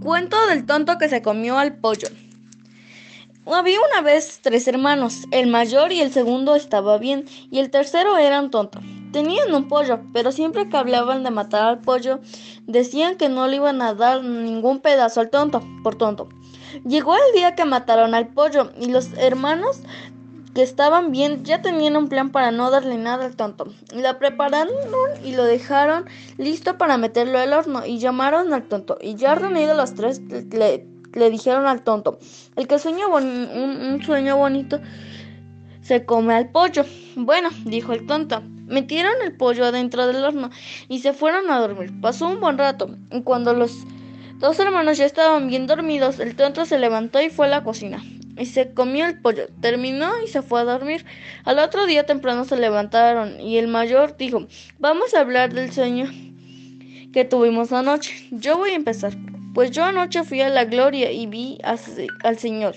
Cuento del tonto que se comió al pollo. Había una vez tres hermanos, el mayor y el segundo estaba bien, y el tercero era un tonto. Tenían un pollo, pero siempre que hablaban de matar al pollo, decían que no le iban a dar ningún pedazo al tonto, por tonto. Llegó el día que mataron al pollo, y los hermanos que estaban bien ya tenían un plan para no darle nada al tonto. La prepararon y lo dejaron listo para meterlo al horno y llamaron al tonto. Y ya reunidos los tres le, dijeron al tonto, el que sueña un, un sueño bonito se come al pollo. Bueno, dijo el tonto. Metieron el pollo adentro del horno y se fueron a dormir. Pasó un buen rato y cuando los dos hermanos ya estaban bien dormidos, el tonto se levantó y fue a la cocina y se comió el pollo. Terminó y se fue a dormir. Al otro día temprano se levantaron y el mayor dijo, vamos a hablar del sueño que tuvimos anoche. Yo voy a empezar. Pues yo anoche fui a la gloria y vi al Señor.